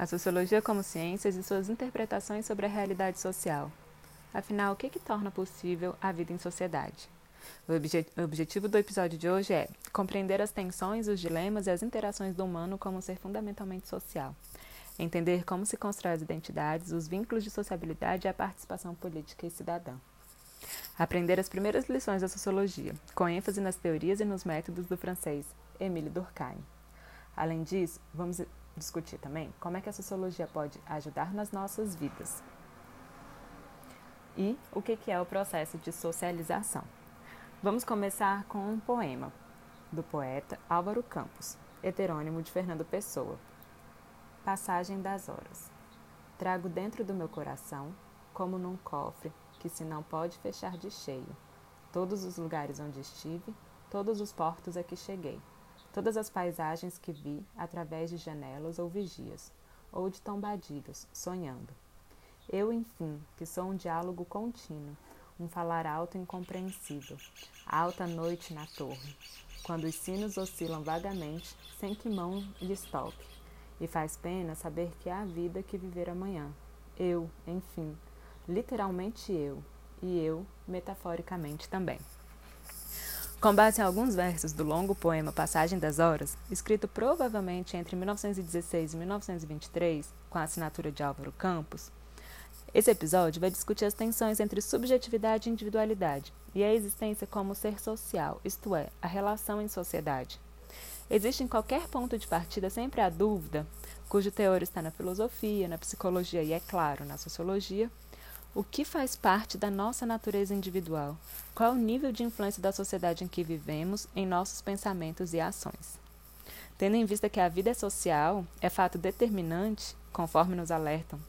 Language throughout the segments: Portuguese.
A sociologia como ciências e suas interpretações sobre a realidade social. Afinal, o que, que torna possível a vida em sociedade? O obje objetivo do episódio de hoje é compreender as tensões, os dilemas e as interações do humano como um ser fundamentalmente social. Entender como se constrói as identidades, os vínculos de sociabilidade e a participação política e cidadã. Aprender as primeiras lições da sociologia, com ênfase nas teorias e nos métodos do francês Émile Durkheim. Além disso, vamos discutir também como é que a sociologia pode ajudar nas nossas vidas e o que é o processo de socialização. Vamos começar com um poema do poeta Álvaro Campos, heterônimo de Fernando Pessoa. Passagem das horas. Trago dentro do meu coração, como num cofre que se não pode fechar de cheio, todos os lugares onde estive, todos os portos a que cheguei todas as paisagens que vi através de janelas ou vigias, ou de tombadilhos, sonhando. Eu, enfim, que sou um diálogo contínuo, um falar alto e incompreensível, alta noite na torre, quando os sinos oscilam vagamente, sem que mão lhes toque, e faz pena saber que há vida que viver amanhã. Eu, enfim, literalmente eu, e eu, metaforicamente também. Com base em alguns versos do longo poema Passagem das Horas, escrito provavelmente entre 1916 e 1923, com a assinatura de Álvaro Campos, esse episódio vai discutir as tensões entre subjetividade e individualidade e a existência como ser social, isto é, a relação em sociedade. Existe em qualquer ponto de partida sempre a dúvida, cujo teor está na filosofia, na psicologia e, é claro, na sociologia, o que faz parte da nossa natureza individual? Qual o nível de influência da sociedade em que vivemos em nossos pensamentos e ações? Tendo em vista que a vida é social, é fato determinante, conforme nos alertam,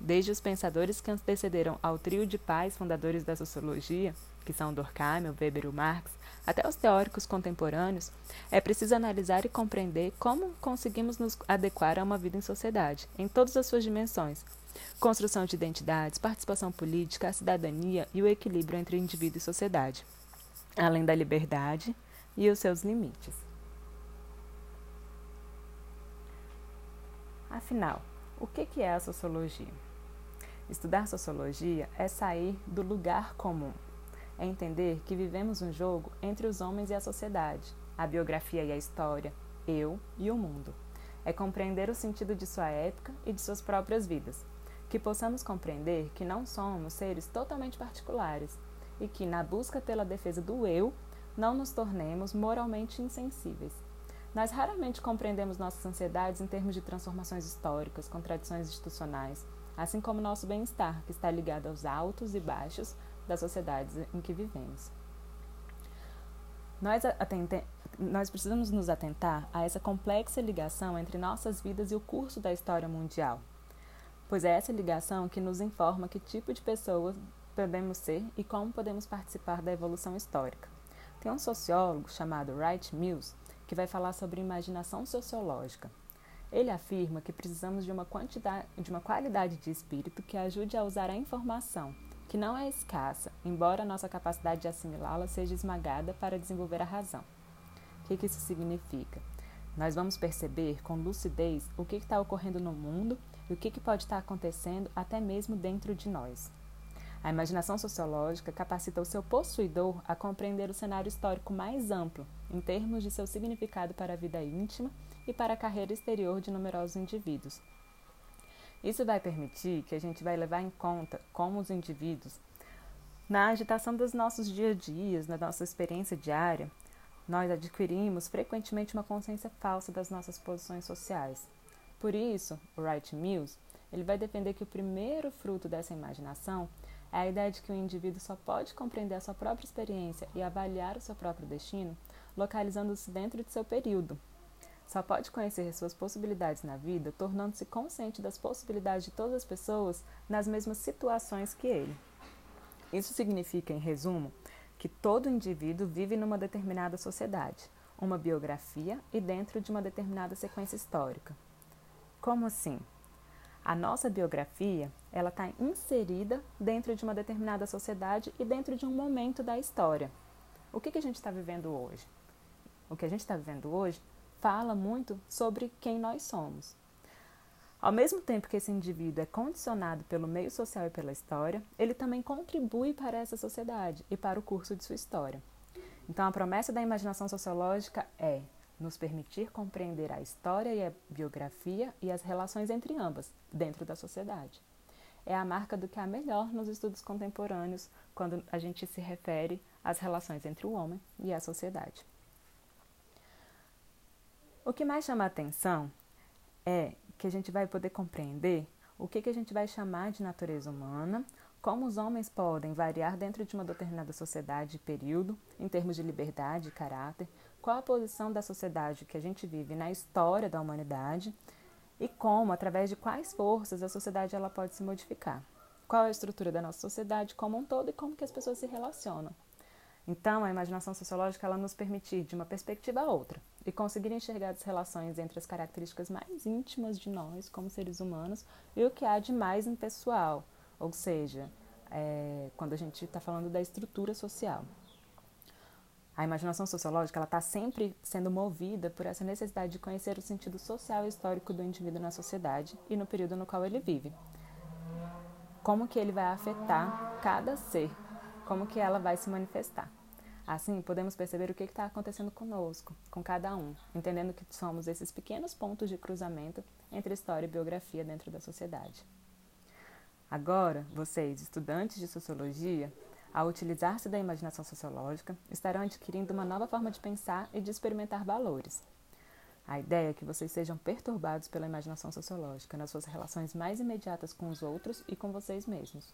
desde os pensadores que antecederam ao trio de pais fundadores da sociologia, que são Durkheim, Weber e Marx, até os teóricos contemporâneos, é preciso analisar e compreender como conseguimos nos adequar a uma vida em sociedade, em todas as suas dimensões, construção de identidades, participação política, a cidadania e o equilíbrio entre indivíduo e sociedade, além da liberdade e os seus limites. Afinal, o que é a sociologia? Estudar sociologia é sair do lugar comum, é entender que vivemos um jogo entre os homens e a sociedade, a biografia e a história, eu e o mundo. É compreender o sentido de sua época e de suas próprias vidas, que possamos compreender que não somos seres totalmente particulares e que, na busca pela defesa do eu, não nos tornemos moralmente insensíveis. Nós raramente compreendemos nossas ansiedades em termos de transformações históricas, contradições institucionais, assim como nosso bem-estar, que está ligado aos altos e baixos das sociedades em que vivemos. Nós, nós precisamos nos atentar a essa complexa ligação entre nossas vidas e o curso da história mundial pois é essa ligação que nos informa que tipo de pessoa podemos ser e como podemos participar da evolução histórica. Tem um sociólogo chamado Wright Mills que vai falar sobre imaginação sociológica. Ele afirma que precisamos de uma, quantidade, de uma qualidade de espírito que ajude a usar a informação, que não é escassa, embora nossa capacidade de assimilá-la seja esmagada para desenvolver a razão. O que, que isso significa? Nós vamos perceber com lucidez o que está ocorrendo no mundo e o que, que pode estar acontecendo até mesmo dentro de nós. A imaginação sociológica capacita o seu possuidor a compreender o cenário histórico mais amplo, em termos de seu significado para a vida íntima e para a carreira exterior de numerosos indivíduos. Isso vai permitir que a gente vai levar em conta como os indivíduos, na agitação dos nossos dia a dias, na nossa experiência diária, nós adquirimos frequentemente uma consciência falsa das nossas posições sociais, por isso, o Wright Mills ele vai defender que o primeiro fruto dessa imaginação é a ideia de que o indivíduo só pode compreender a sua própria experiência e avaliar o seu próprio destino localizando-se dentro de seu período. Só pode conhecer suas possibilidades na vida tornando-se consciente das possibilidades de todas as pessoas nas mesmas situações que ele. Isso significa, em resumo, que todo indivíduo vive numa determinada sociedade, uma biografia e dentro de uma determinada sequência histórica. Como assim? A nossa biografia ela está inserida dentro de uma determinada sociedade e dentro de um momento da história. O que, que a gente está vivendo hoje? O que a gente está vivendo hoje fala muito sobre quem nós somos. Ao mesmo tempo que esse indivíduo é condicionado pelo meio social e pela história, ele também contribui para essa sociedade e para o curso de sua história. Então, a promessa da imaginação sociológica é nos permitir compreender a história e a biografia e as relações entre ambas dentro da sociedade. É a marca do que há melhor nos estudos contemporâneos quando a gente se refere às relações entre o homem e a sociedade. O que mais chama a atenção é que a gente vai poder compreender o que, que a gente vai chamar de natureza humana, como os homens podem variar dentro de uma determinada sociedade e período, em termos de liberdade e caráter, qual a posição da sociedade que a gente vive na história da humanidade e como, através de quais forças a sociedade ela pode se modificar. Qual é a estrutura da nossa sociedade como um todo e como que as pessoas se relacionam. Então, a imaginação sociológica ela nos permite de uma perspectiva a outra e conseguir enxergar as relações entre as características mais íntimas de nós como seres humanos e o que há de mais impessoal, ou seja, é, quando a gente está falando da estrutura social. A imaginação sociológica está sempre sendo movida por essa necessidade de conhecer o sentido social e histórico do indivíduo na sociedade e no período no qual ele vive. Como que ele vai afetar cada ser como que ela vai se manifestar. Assim, podemos perceber o que está acontecendo conosco, com cada um, entendendo que somos esses pequenos pontos de cruzamento entre história e biografia dentro da sociedade. Agora, vocês, estudantes de sociologia, ao utilizar-se da imaginação sociológica, estarão adquirindo uma nova forma de pensar e de experimentar valores. A ideia é que vocês sejam perturbados pela imaginação sociológica nas suas relações mais imediatas com os outros e com vocês mesmos.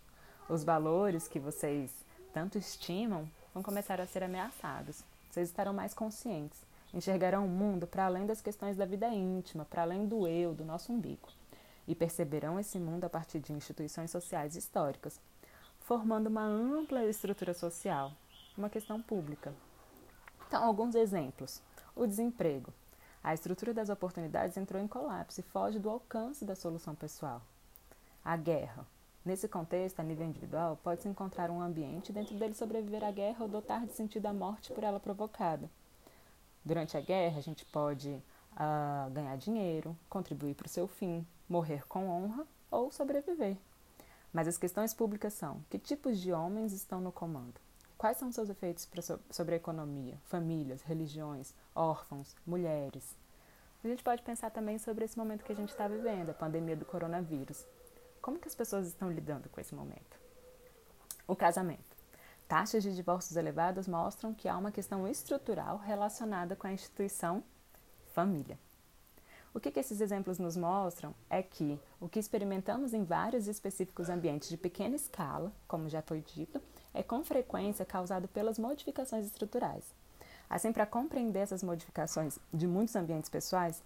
Os valores que vocês tanto estimam vão começar a ser ameaçados. Vocês estarão mais conscientes, enxergarão o mundo para além das questões da vida íntima, para além do eu, do nosso umbigo, e perceberão esse mundo a partir de instituições sociais históricas, formando uma ampla estrutura social, uma questão pública. Então, alguns exemplos: o desemprego. A estrutura das oportunidades entrou em colapso e foge do alcance da solução pessoal. A guerra. Nesse contexto, a nível individual, pode-se encontrar um ambiente dentro dele sobreviver à guerra ou dotar de sentido a morte por ela provocada. Durante a guerra, a gente pode uh, ganhar dinheiro, contribuir para o seu fim, morrer com honra ou sobreviver. Mas as questões públicas são: que tipos de homens estão no comando? Quais são seus efeitos sobre a economia, famílias, religiões, órfãos, mulheres? A gente pode pensar também sobre esse momento que a gente está vivendo, a pandemia do coronavírus. Como que as pessoas estão lidando com esse momento? O casamento. Taxas de divórcios elevadas mostram que há uma questão estrutural relacionada com a instituição família. O que, que, esses exemplos nos mostram é que o que experimentamos em vários específicos ambientes de pequena escala, como já foi dito, é com frequência causado pelas modificações estruturais. Assim, para compreender essas modificações de muitos ambientes pessoais,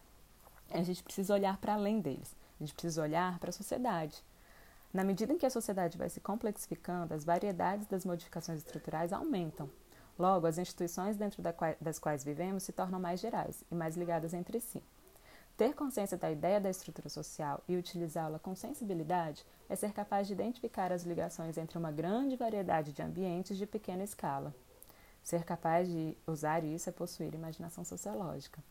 a gente precisa olhar para além deles. A gente precisa olhar para a sociedade. Na medida em que a sociedade vai se complexificando, as variedades das modificações estruturais aumentam. Logo, as instituições dentro das quais vivemos se tornam mais gerais e mais ligadas entre si. Ter consciência da ideia da estrutura social e utilizá-la com sensibilidade é ser capaz de identificar as ligações entre uma grande variedade de ambientes de pequena escala. Ser capaz de usar isso é possuir imaginação sociológica.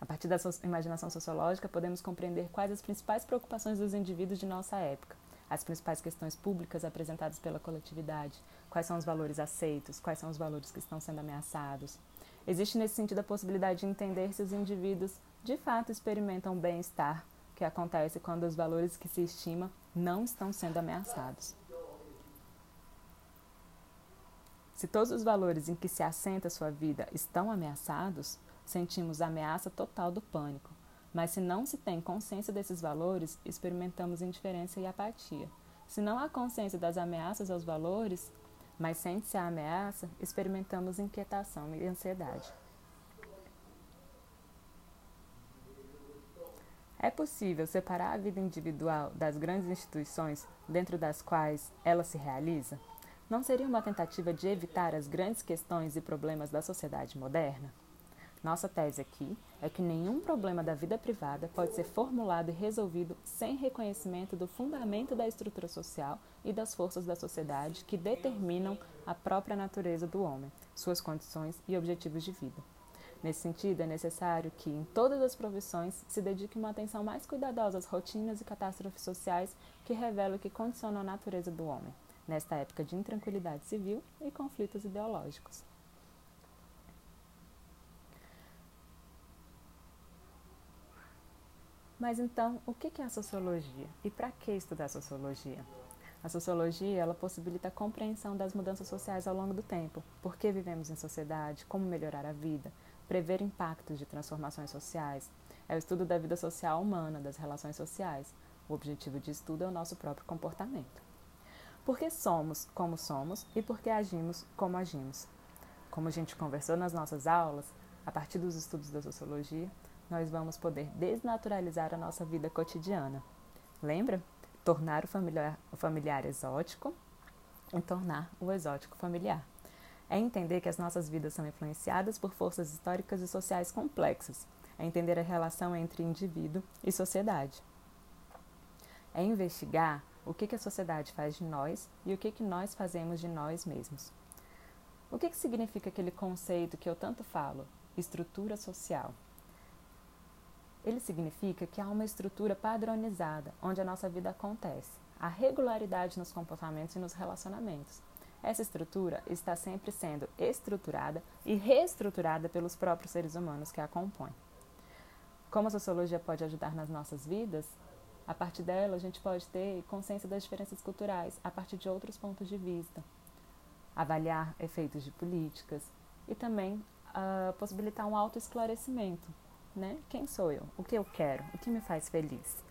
A partir da imaginação sociológica, podemos compreender quais as principais preocupações dos indivíduos de nossa época, as principais questões públicas apresentadas pela coletividade, quais são os valores aceitos, quais são os valores que estão sendo ameaçados. Existe nesse sentido a possibilidade de entender se os indivíduos de fato experimentam bem-estar, que acontece quando os valores que se estima não estão sendo ameaçados. Se todos os valores em que se assenta sua vida estão ameaçados, sentimos a ameaça total do pânico. Mas se não se tem consciência desses valores, experimentamos indiferença e apatia. Se não há consciência das ameaças aos valores, mas sente-se a ameaça, experimentamos inquietação e ansiedade. É possível separar a vida individual das grandes instituições dentro das quais ela se realiza? Não seria uma tentativa de evitar as grandes questões e problemas da sociedade moderna? Nossa tese aqui é que nenhum problema da vida privada pode ser formulado e resolvido sem reconhecimento do fundamento da estrutura social e das forças da sociedade que determinam a própria natureza do homem, suas condições e objetivos de vida. Nesse sentido, é necessário que, em todas as profissões, se dedique uma atenção mais cuidadosa às rotinas e catástrofes sociais que revelam que condicionam a natureza do homem, nesta época de intranquilidade civil e conflitos ideológicos. Mas então, o que é a sociologia e para que estudar sociologia? A sociologia ela possibilita a compreensão das mudanças sociais ao longo do tempo, por que vivemos em sociedade, como melhorar a vida, prever impactos de transformações sociais. É o estudo da vida social humana, das relações sociais. O objetivo de estudo é o nosso próprio comportamento. Por que somos como somos e por que agimos como agimos? Como a gente conversou nas nossas aulas, a partir dos estudos da sociologia, nós vamos poder desnaturalizar a nossa vida cotidiana. Lembra? Tornar o familiar, o familiar exótico e tornar o exótico familiar. É entender que as nossas vidas são influenciadas por forças históricas e sociais complexas. É entender a relação entre indivíduo e sociedade. É investigar o que, que a sociedade faz de nós e o que, que nós fazemos de nós mesmos. O que, que significa aquele conceito que eu tanto falo, estrutura social? Ele significa que há uma estrutura padronizada onde a nossa vida acontece, a regularidade nos comportamentos e nos relacionamentos. Essa estrutura está sempre sendo estruturada e reestruturada pelos próprios seres humanos que a compõem. Como a sociologia pode ajudar nas nossas vidas? A partir dela, a gente pode ter consciência das diferenças culturais a partir de outros pontos de vista, avaliar efeitos de políticas e também uh, possibilitar um autoesclarecimento né? Quem sou eu? O que eu quero? O que me faz feliz?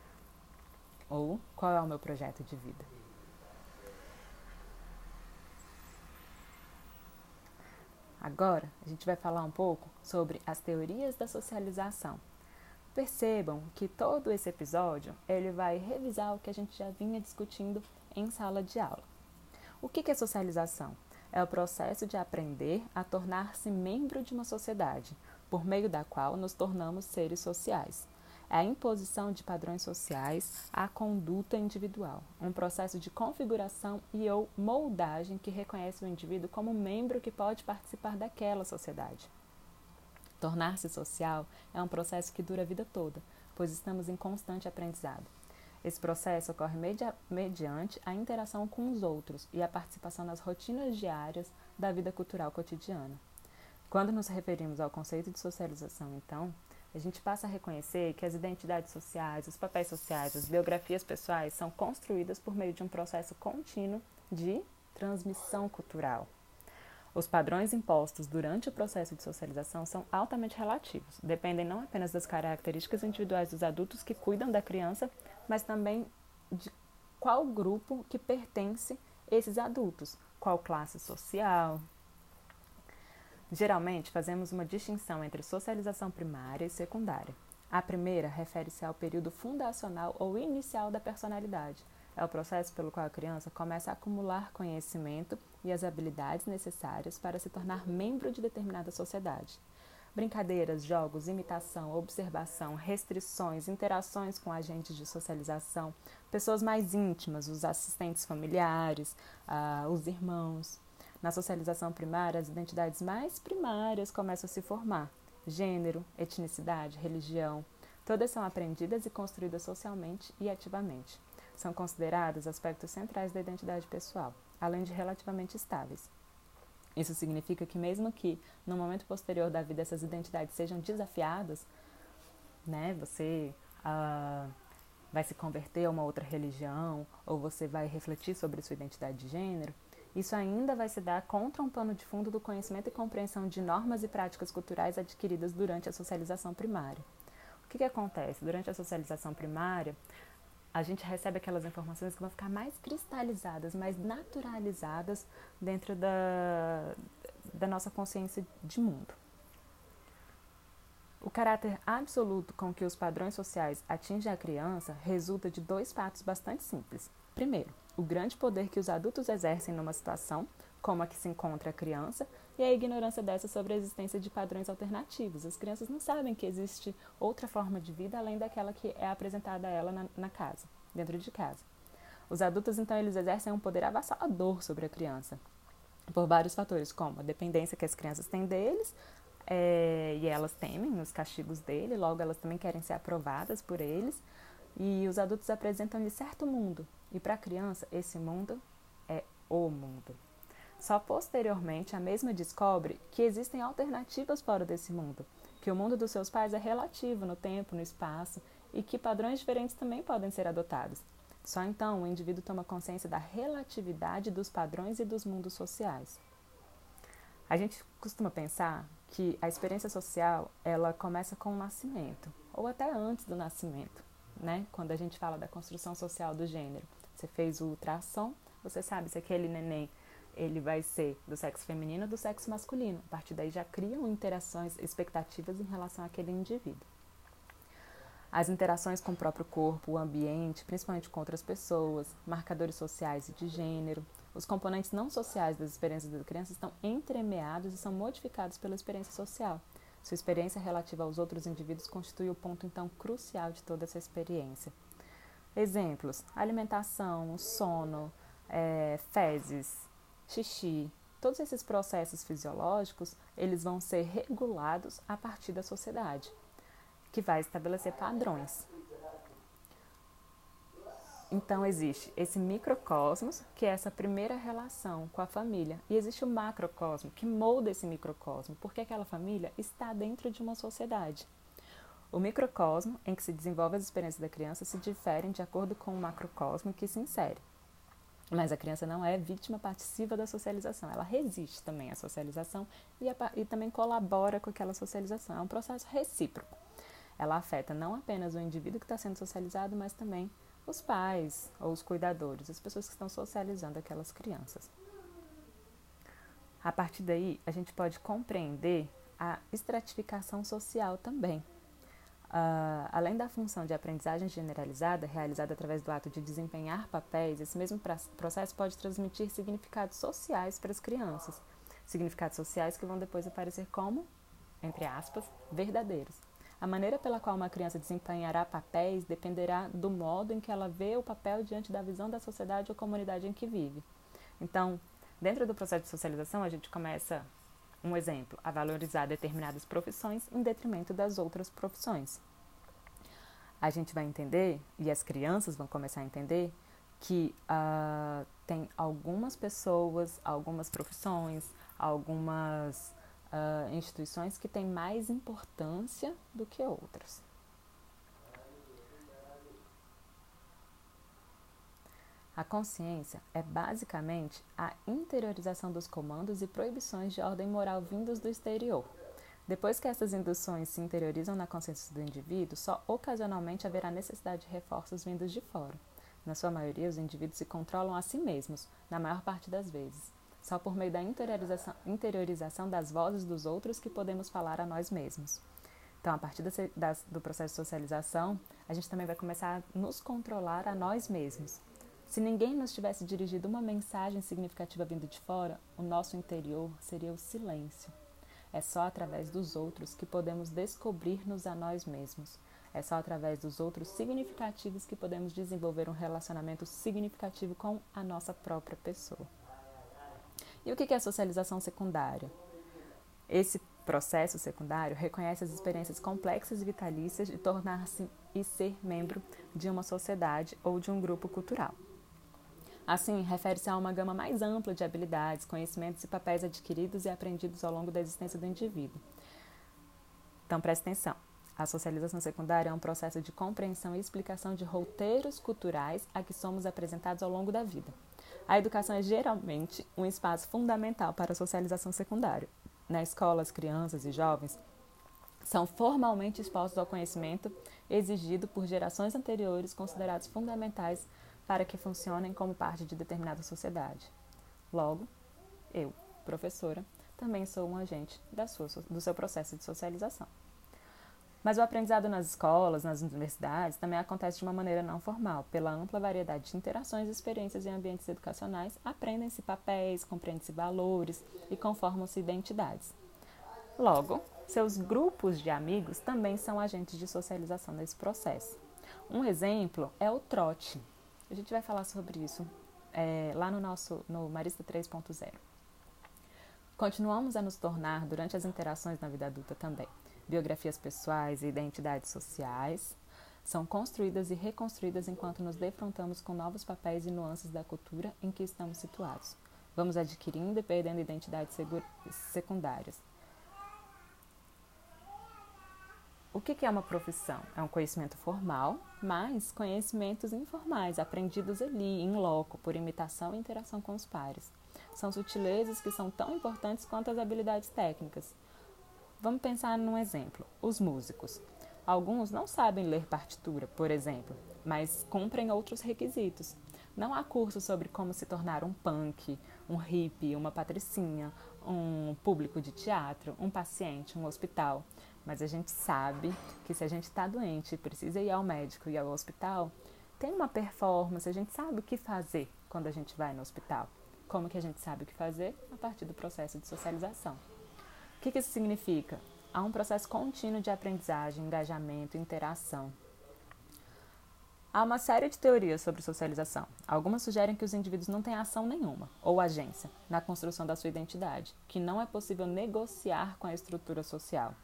Ou qual é o meu projeto de vida? Agora, a gente vai falar um pouco sobre as teorias da socialização. Percebam que todo esse episódio ele vai revisar o que a gente já vinha discutindo em sala de aula. O que é socialização? É o processo de aprender a tornar-se membro de uma sociedade, por meio da qual nos tornamos seres sociais. É a imposição de padrões sociais à conduta individual, um processo de configuração e ou moldagem que reconhece o indivíduo como membro que pode participar daquela sociedade. Tornar-se social é um processo que dura a vida toda, pois estamos em constante aprendizado. Esse processo ocorre media mediante a interação com os outros e a participação nas rotinas diárias da vida cultural cotidiana. Quando nos referimos ao conceito de socialização, então, a gente passa a reconhecer que as identidades sociais, os papéis sociais, as biografias pessoais são construídas por meio de um processo contínuo de transmissão cultural. Os padrões impostos durante o processo de socialização são altamente relativos, dependem não apenas das características individuais dos adultos que cuidam da criança, mas também de qual grupo que pertence esses adultos, qual classe social, Geralmente, fazemos uma distinção entre socialização primária e secundária. A primeira refere-se ao período fundacional ou inicial da personalidade. É o processo pelo qual a criança começa a acumular conhecimento e as habilidades necessárias para se tornar membro de determinada sociedade. Brincadeiras, jogos, imitação, observação, restrições, interações com agentes de socialização, pessoas mais íntimas, os assistentes familiares, uh, os irmãos, na socialização primária, as identidades mais primárias começam a se formar: gênero, etnicidade, religião. Todas são aprendidas e construídas socialmente e ativamente. São consideradas aspectos centrais da identidade pessoal, além de relativamente estáveis. Isso significa que, mesmo que no momento posterior da vida essas identidades sejam desafiadas, né, você uh, vai se converter a uma outra religião, ou você vai refletir sobre sua identidade de gênero, isso ainda vai se dar contra um pano de fundo do conhecimento e compreensão de normas e práticas culturais adquiridas durante a socialização primária. O que, que acontece? Durante a socialização primária, a gente recebe aquelas informações que vão ficar mais cristalizadas, mais naturalizadas dentro da, da nossa consciência de mundo. O caráter absoluto com que os padrões sociais atingem a criança resulta de dois fatos bastante simples. Primeiro, o grande poder que os adultos exercem numa situação, como a que se encontra a criança, e a ignorância dessa sobre a existência de padrões alternativos. As crianças não sabem que existe outra forma de vida além daquela que é apresentada a ela na, na casa, dentro de casa. Os adultos, então, eles exercem um poder avassalador sobre a criança, por vários fatores, como a dependência que as crianças têm deles, é, e elas temem os castigos dele, logo elas também querem ser aprovadas por eles. E os adultos apresentam-lhe certo mundo, e para a criança esse mundo é o mundo. Só posteriormente a mesma descobre que existem alternativas fora desse mundo, que o mundo dos seus pais é relativo no tempo, no espaço e que padrões diferentes também podem ser adotados. Só então o indivíduo toma consciência da relatividade dos padrões e dos mundos sociais. A gente costuma pensar que a experiência social ela começa com o nascimento ou até antes do nascimento, né? Quando a gente fala da construção social do gênero, você fez o ultrassom, você sabe se aquele neném ele vai ser do sexo feminino ou do sexo masculino. A partir daí já criam interações, expectativas em relação àquele indivíduo. As interações com o próprio corpo, o ambiente, principalmente com outras pessoas, marcadores sociais e de gênero, os componentes não sociais das experiências da criança estão entremeados e são modificados pela experiência social. Sua experiência relativa aos outros indivíduos constitui o ponto então crucial de toda essa experiência. Exemplos: alimentação, sono, é, fezes, xixi, todos esses processos fisiológicos, eles vão ser regulados a partir da sociedade, que vai estabelecer padrões. Então existe esse microcosmos, que é essa primeira relação com a família, e existe o macrocosmo, que molda esse microcosmo, porque aquela família está dentro de uma sociedade. O microcosmo, em que se desenvolve as experiências da criança, se diferem de acordo com o macrocosmo que se insere. Mas a criança não é vítima passiva da socialização, ela resiste também à socialização e, a, e também colabora com aquela socialização. É um processo recíproco. Ela afeta não apenas o indivíduo que está sendo socializado, mas também os pais ou os cuidadores, as pessoas que estão socializando aquelas crianças. A partir daí, a gente pode compreender a estratificação social também. Uh, além da função de aprendizagem generalizada, realizada através do ato de desempenhar papéis, esse mesmo processo pode transmitir significados sociais para as crianças. Significados sociais que vão depois aparecer como, entre aspas, verdadeiros. A maneira pela qual uma criança desempenhará papéis dependerá do modo em que ela vê o papel diante da visão da sociedade ou comunidade em que vive. Então, dentro do processo de socialização, a gente começa um exemplo, a valorizar determinadas profissões em detrimento das outras profissões. A gente vai entender, e as crianças vão começar a entender, que uh, tem algumas pessoas, algumas profissões, algumas uh, instituições que têm mais importância do que outras. A consciência é basicamente a interiorização dos comandos e proibições de ordem moral vindos do exterior. Depois que essas induções se interiorizam na consciência do indivíduo, só ocasionalmente haverá necessidade de reforços vindos de fora. Na sua maioria, os indivíduos se controlam a si mesmos, na maior parte das vezes. Só por meio da interiorização, interiorização das vozes dos outros que podemos falar a nós mesmos. Então, a partir do processo de socialização, a gente também vai começar a nos controlar a nós mesmos. Se ninguém nos tivesse dirigido uma mensagem significativa vindo de fora, o nosso interior seria o silêncio. É só através dos outros que podemos descobrir-nos a nós mesmos. É só através dos outros significativos que podemos desenvolver um relacionamento significativo com a nossa própria pessoa. E o que é socialização secundária? Esse processo secundário reconhece as experiências complexas e vitalícias de tornar-se e ser membro de uma sociedade ou de um grupo cultural. Assim, refere-se a uma gama mais ampla de habilidades, conhecimentos e papéis adquiridos e aprendidos ao longo da existência do indivíduo. Então, preste atenção. A socialização secundária é um processo de compreensão e explicação de roteiros culturais a que somos apresentados ao longo da vida. A educação é geralmente um espaço fundamental para a socialização secundária. Na escola, as crianças e jovens são formalmente expostos ao conhecimento exigido por gerações anteriores considerados fundamentais para que funcionem como parte de determinada sociedade. Logo, eu, professora, também sou um agente sua, do seu processo de socialização. Mas o aprendizado nas escolas, nas universidades, também acontece de uma maneira não formal. Pela ampla variedade de interações, experiências e ambientes educacionais, aprendem-se papéis, compreendem-se valores e conformam-se identidades. Logo, seus grupos de amigos também são agentes de socialização nesse processo. Um exemplo é o trote, a gente vai falar sobre isso é, lá no nosso no Marista 3.0. Continuamos a nos tornar durante as interações na vida adulta também. Biografias pessoais e identidades sociais são construídas e reconstruídas enquanto nos defrontamos com novos papéis e nuances da cultura em que estamos situados. Vamos adquirindo e perdendo identidades secundárias. O que é uma profissão? É um conhecimento formal, mas conhecimentos informais, aprendidos ali, em loco, por imitação e interação com os pares. São sutilezas que são tão importantes quanto as habilidades técnicas. Vamos pensar num exemplo: os músicos. Alguns não sabem ler partitura, por exemplo, mas cumprem outros requisitos. Não há curso sobre como se tornar um punk, um hippie, uma patricinha, um público de teatro, um paciente, um hospital. Mas a gente sabe que se a gente está doente e precisa ir ao médico e ao hospital, tem uma performance, a gente sabe o que fazer quando a gente vai no hospital. Como que a gente sabe o que fazer? A partir do processo de socialização. O que, que isso significa? Há um processo contínuo de aprendizagem, engajamento, interação. Há uma série de teorias sobre socialização. Algumas sugerem que os indivíduos não têm ação nenhuma, ou agência, na construção da sua identidade, que não é possível negociar com a estrutura social.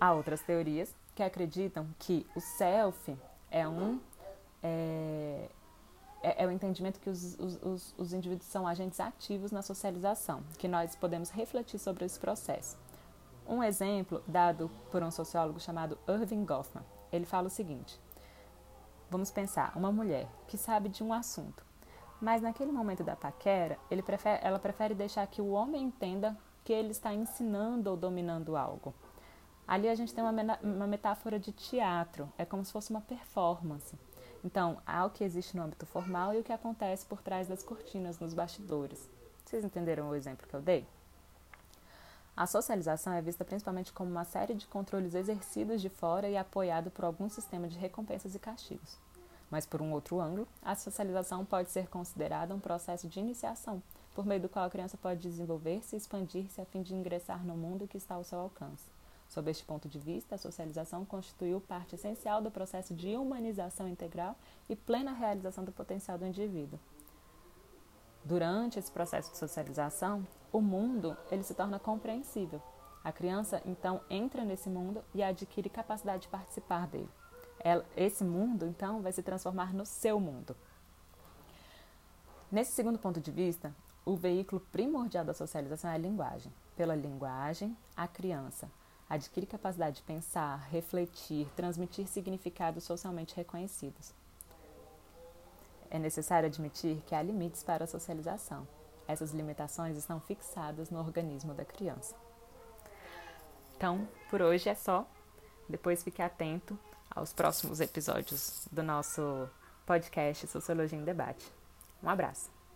Há outras teorias que acreditam que o self é um é, é, é o entendimento que os, os, os indivíduos são agentes ativos na socialização, que nós podemos refletir sobre esse processo. Um exemplo dado por um sociólogo chamado Irving Goffman. Ele fala o seguinte: Vamos pensar, uma mulher que sabe de um assunto, mas naquele momento da paquera, prefere, ela prefere deixar que o homem entenda que ele está ensinando ou dominando algo. Ali a gente tem uma, uma metáfora de teatro, é como se fosse uma performance. Então, há o que existe no âmbito formal e o que acontece por trás das cortinas, nos bastidores. Vocês entenderam o exemplo que eu dei? A socialização é vista principalmente como uma série de controles exercidos de fora e apoiado por algum sistema de recompensas e castigos. Mas, por um outro ângulo, a socialização pode ser considerada um processo de iniciação, por meio do qual a criança pode desenvolver-se e expandir-se a fim de ingressar no mundo que está ao seu alcance. Sob este ponto de vista, a socialização constituiu parte essencial do processo de humanização integral e plena realização do potencial do indivíduo. Durante esse processo de socialização, o mundo ele se torna compreensível. A criança então entra nesse mundo e adquire capacidade de participar dele. Ela, esse mundo então vai se transformar no seu mundo. Nesse segundo ponto de vista, o veículo primordial da socialização é a linguagem. Pela linguagem, a criança adquire capacidade de pensar, refletir, transmitir significados socialmente reconhecidos. É necessário admitir que há limites para a socialização. Essas limitações estão fixadas no organismo da criança. Então, por hoje é só. Depois fique atento aos próximos episódios do nosso podcast Sociologia em Debate. Um abraço.